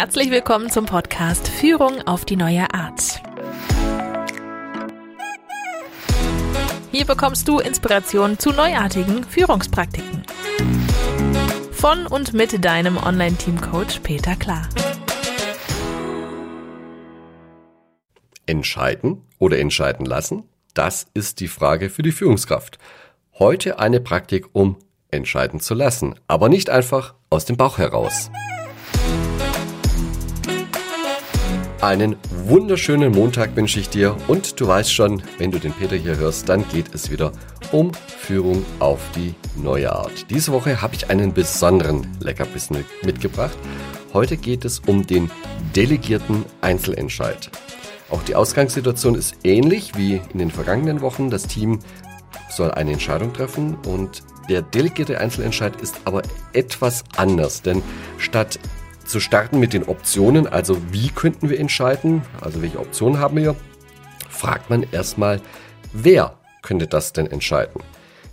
Herzlich willkommen zum Podcast Führung auf die neue Art. Hier bekommst du Inspiration zu neuartigen Führungspraktiken. Von und mit deinem Online-Team-Coach Peter Klar. Entscheiden oder entscheiden lassen? Das ist die Frage für die Führungskraft. Heute eine Praktik, um entscheiden zu lassen, aber nicht einfach aus dem Bauch heraus. Einen wunderschönen Montag wünsche ich dir und du weißt schon, wenn du den Peter hier hörst, dann geht es wieder um Führung auf die neue Art. Diese Woche habe ich einen besonderen Leckerbissen mitgebracht. Heute geht es um den delegierten Einzelentscheid. Auch die Ausgangssituation ist ähnlich wie in den vergangenen Wochen. Das Team soll eine Entscheidung treffen und der delegierte Einzelentscheid ist aber etwas anders, denn statt zu starten mit den Optionen, also wie könnten wir entscheiden, also welche Optionen haben wir, fragt man erstmal, wer könnte das denn entscheiden?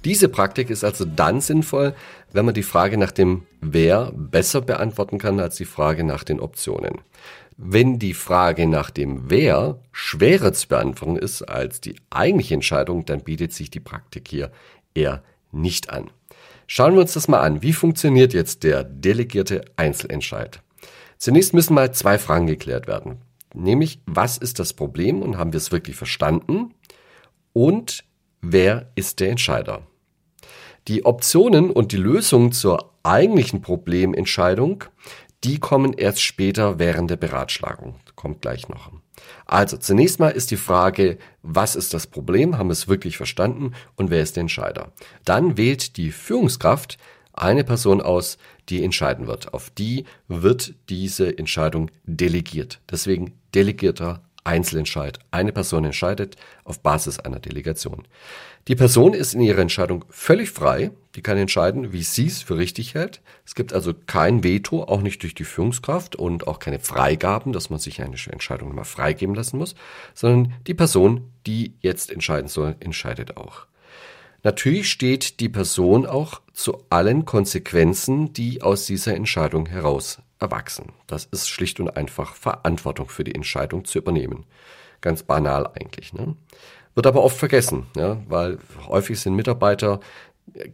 Diese Praktik ist also dann sinnvoll, wenn man die Frage nach dem Wer besser beantworten kann als die Frage nach den Optionen. Wenn die Frage nach dem Wer schwerer zu beantworten ist als die eigentliche Entscheidung, dann bietet sich die Praktik hier eher nicht an. Schauen wir uns das mal an. Wie funktioniert jetzt der delegierte Einzelentscheid? Zunächst müssen mal zwei Fragen geklärt werden. Nämlich, was ist das Problem und haben wir es wirklich verstanden? Und wer ist der Entscheider? Die Optionen und die Lösungen zur eigentlichen Problementscheidung, die kommen erst später während der Beratschlagung. Kommt gleich noch. Also zunächst mal ist die Frage, was ist das Problem? Haben wir es wirklich verstanden? Und wer ist der Entscheider? Dann wählt die Führungskraft eine Person aus, die entscheiden wird. Auf die wird diese Entscheidung delegiert. Deswegen delegierter Einzelentscheid. Eine Person entscheidet auf Basis einer Delegation. Die Person ist in ihrer Entscheidung völlig frei. Die kann entscheiden, wie sie es für richtig hält. Es gibt also kein Veto, auch nicht durch die Führungskraft und auch keine Freigaben, dass man sich eine Entscheidung mal freigeben lassen muss, sondern die Person, die jetzt entscheiden soll, entscheidet auch. Natürlich steht die Person auch zu allen Konsequenzen, die aus dieser Entscheidung heraus erwachsen. Das ist schlicht und einfach Verantwortung für die Entscheidung zu übernehmen. Ganz banal eigentlich. Ne? Wird aber oft vergessen, ja, weil häufig sind Mitarbeiter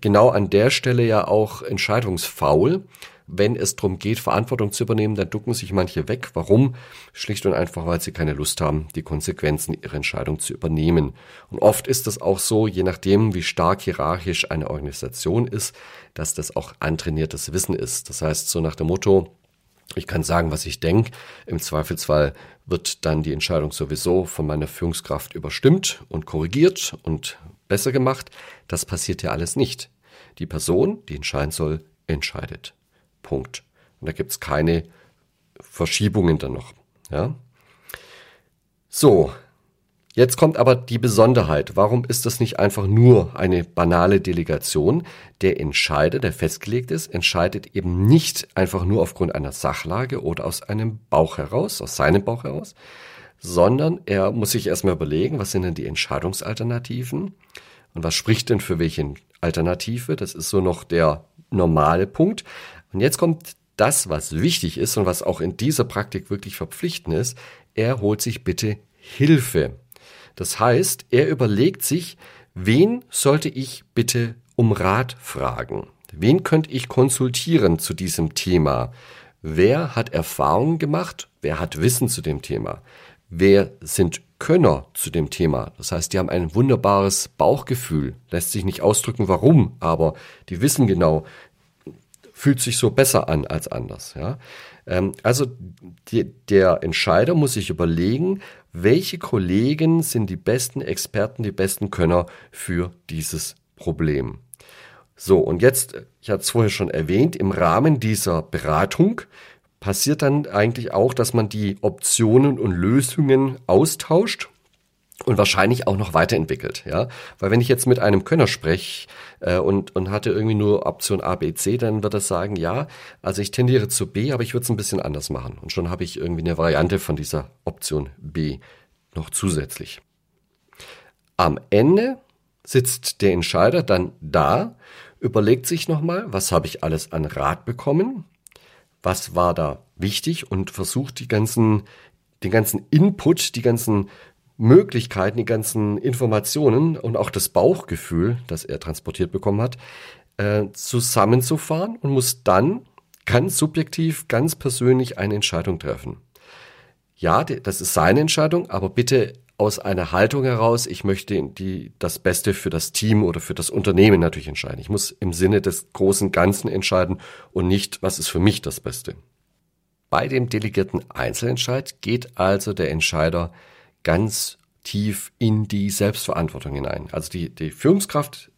genau an der Stelle ja auch entscheidungsfaul wenn es darum geht, Verantwortung zu übernehmen, dann ducken sich manche weg. Warum? Schlicht und einfach, weil sie keine Lust haben, die Konsequenzen ihrer Entscheidung zu übernehmen. Und oft ist es auch so, je nachdem, wie stark hierarchisch eine Organisation ist, dass das auch antrainiertes Wissen ist. Das heißt, so nach dem Motto, ich kann sagen, was ich denke. Im Zweifelsfall wird dann die Entscheidung sowieso von meiner Führungskraft überstimmt und korrigiert und besser gemacht. Das passiert ja alles nicht. Die Person, die entscheiden soll, entscheidet. Punkt. Und da gibt es keine Verschiebungen dann noch. Ja? So, jetzt kommt aber die Besonderheit. Warum ist das nicht einfach nur eine banale Delegation? Der Entscheider, der festgelegt ist, entscheidet eben nicht einfach nur aufgrund einer Sachlage oder aus einem Bauch heraus, aus seinem Bauch heraus, sondern er muss sich erstmal überlegen, was sind denn die Entscheidungsalternativen und was spricht denn für welche Alternative. Das ist so noch der normale Punkt. Und jetzt kommt das, was wichtig ist und was auch in dieser Praktik wirklich verpflichtend ist. Er holt sich bitte Hilfe. Das heißt, er überlegt sich, wen sollte ich bitte um Rat fragen? Wen könnte ich konsultieren zu diesem Thema? Wer hat Erfahrungen gemacht? Wer hat Wissen zu dem Thema? Wer sind Könner zu dem Thema? Das heißt, die haben ein wunderbares Bauchgefühl. Lässt sich nicht ausdrücken, warum, aber die wissen genau, fühlt sich so besser an als anders. Ja? Ähm, also die, der Entscheider muss sich überlegen, welche Kollegen sind die besten Experten, die besten Könner für dieses Problem. So, und jetzt, ich hatte es vorher schon erwähnt, im Rahmen dieser Beratung passiert dann eigentlich auch, dass man die Optionen und Lösungen austauscht und wahrscheinlich auch noch weiterentwickelt, ja, weil wenn ich jetzt mit einem Könner spreche äh, und und hatte irgendwie nur Option A, B, C, dann wird er sagen, ja, also ich tendiere zu B, aber ich würde es ein bisschen anders machen und schon habe ich irgendwie eine Variante von dieser Option B noch zusätzlich. Am Ende sitzt der Entscheider dann da, überlegt sich nochmal, was habe ich alles an Rat bekommen, was war da wichtig und versucht die ganzen, den ganzen Input, die ganzen Möglichkeiten, die ganzen Informationen und auch das Bauchgefühl, das er transportiert bekommen hat, äh, zusammenzufahren und muss dann ganz subjektiv, ganz persönlich eine Entscheidung treffen. Ja, das ist seine Entscheidung, aber bitte aus einer Haltung heraus, ich möchte die, das Beste für das Team oder für das Unternehmen natürlich entscheiden. Ich muss im Sinne des großen Ganzen entscheiden und nicht, was ist für mich das Beste. Bei dem delegierten Einzelentscheid geht also der Entscheider ganz tief in die Selbstverantwortung hinein. Also die, die Führungskraft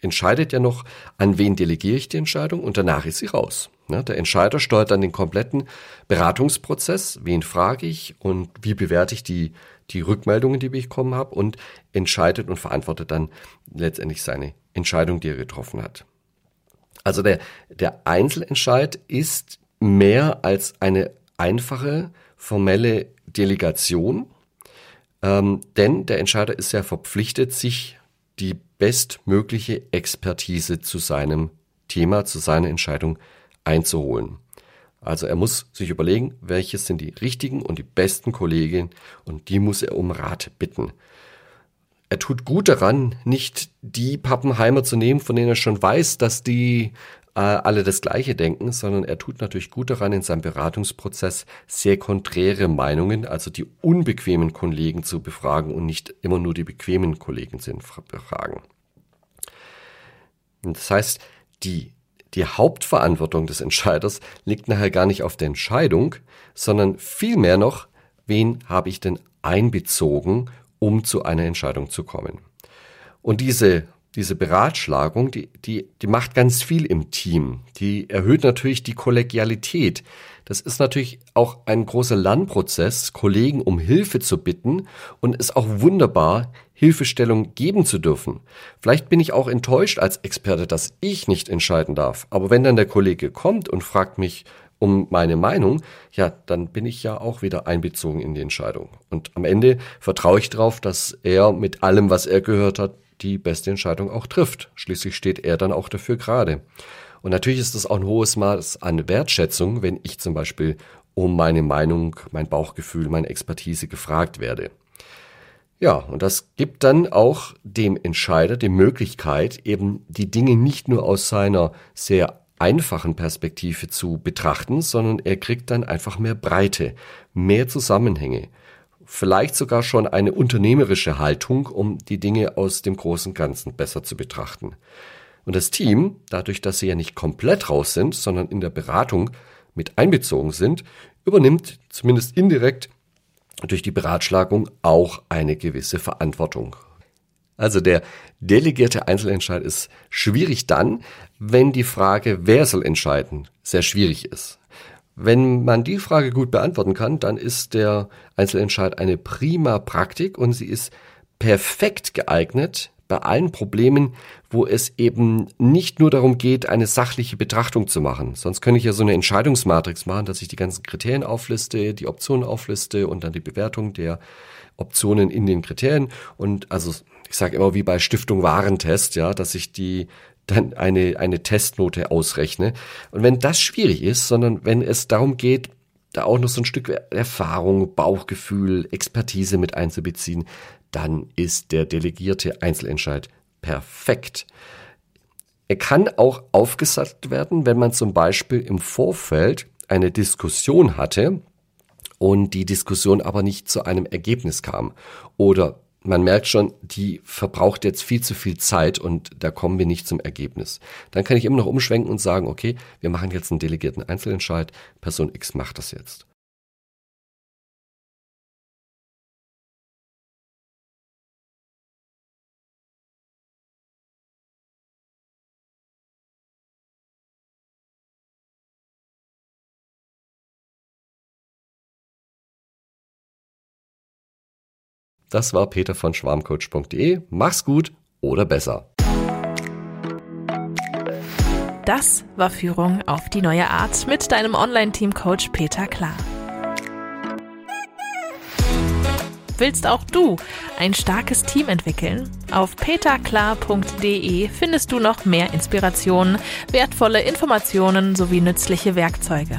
entscheidet ja noch, an wen delegiere ich die Entscheidung und danach ist sie raus. Ne, der Entscheider steuert dann den kompletten Beratungsprozess, wen frage ich und wie bewerte ich die, die Rückmeldungen, die ich bekommen habe und entscheidet und verantwortet dann letztendlich seine Entscheidung, die er getroffen hat. Also der, der Einzelentscheid ist mehr als eine einfache formelle Delegation, ähm, denn der Entscheider ist ja verpflichtet, sich die bestmögliche Expertise zu seinem Thema, zu seiner Entscheidung einzuholen. Also er muss sich überlegen, welche sind die richtigen und die besten Kolleginnen und die muss er um Rat bitten. Er tut gut daran, nicht die Pappenheimer zu nehmen, von denen er schon weiß, dass die alle das Gleiche denken, sondern er tut natürlich gut daran, in seinem Beratungsprozess sehr konträre Meinungen, also die unbequemen Kollegen zu befragen und nicht immer nur die bequemen Kollegen zu befragen. Das heißt, die, die Hauptverantwortung des Entscheiders liegt nachher gar nicht auf der Entscheidung, sondern vielmehr noch, wen habe ich denn einbezogen, um zu einer Entscheidung zu kommen. Und diese diese Beratschlagung, die, die, die macht ganz viel im Team. Die erhöht natürlich die Kollegialität. Das ist natürlich auch ein großer Lernprozess, Kollegen um Hilfe zu bitten und ist auch wunderbar, Hilfestellung geben zu dürfen. Vielleicht bin ich auch enttäuscht als Experte, dass ich nicht entscheiden darf. Aber wenn dann der Kollege kommt und fragt mich um meine Meinung, ja, dann bin ich ja auch wieder einbezogen in die Entscheidung. Und am Ende vertraue ich darauf, dass er mit allem, was er gehört hat, die beste Entscheidung auch trifft. Schließlich steht er dann auch dafür gerade. Und natürlich ist das auch ein hohes Maß an Wertschätzung, wenn ich zum Beispiel um meine Meinung, mein Bauchgefühl, meine Expertise gefragt werde. Ja, und das gibt dann auch dem Entscheider die Möglichkeit, eben die Dinge nicht nur aus seiner sehr einfachen Perspektive zu betrachten, sondern er kriegt dann einfach mehr Breite, mehr Zusammenhänge vielleicht sogar schon eine unternehmerische Haltung, um die Dinge aus dem großen Ganzen besser zu betrachten. Und das Team, dadurch, dass sie ja nicht komplett raus sind, sondern in der Beratung mit einbezogen sind, übernimmt zumindest indirekt durch die Beratschlagung auch eine gewisse Verantwortung. Also der delegierte Einzelentscheid ist schwierig dann, wenn die Frage, wer soll entscheiden, sehr schwierig ist. Wenn man die Frage gut beantworten kann, dann ist der Einzelentscheid eine prima Praktik und sie ist perfekt geeignet bei allen Problemen, wo es eben nicht nur darum geht, eine sachliche Betrachtung zu machen. Sonst könnte ich ja so eine Entscheidungsmatrix machen, dass ich die ganzen Kriterien aufliste, die Optionen aufliste und dann die Bewertung der Optionen in den Kriterien. Und also ich sage immer wie bei Stiftung Warentest, ja, dass ich die dann eine, eine Testnote ausrechne. Und wenn das schwierig ist, sondern wenn es darum geht, da auch noch so ein Stück Erfahrung, Bauchgefühl, Expertise mit einzubeziehen, dann ist der delegierte Einzelentscheid perfekt. Er kann auch aufgesagt werden, wenn man zum Beispiel im Vorfeld eine Diskussion hatte und die Diskussion aber nicht zu einem Ergebnis kam oder man merkt schon, die verbraucht jetzt viel zu viel Zeit und da kommen wir nicht zum Ergebnis. Dann kann ich immer noch umschwenken und sagen, okay, wir machen jetzt einen delegierten Einzelentscheid, Person X macht das jetzt. Das war Peter von schwarmcoach.de. Mach's gut oder besser. Das war Führung auf die neue Art mit deinem Online-Team-Coach Peter Klar. Willst auch du ein starkes Team entwickeln? Auf peterklar.de findest du noch mehr Inspirationen, wertvolle Informationen sowie nützliche Werkzeuge.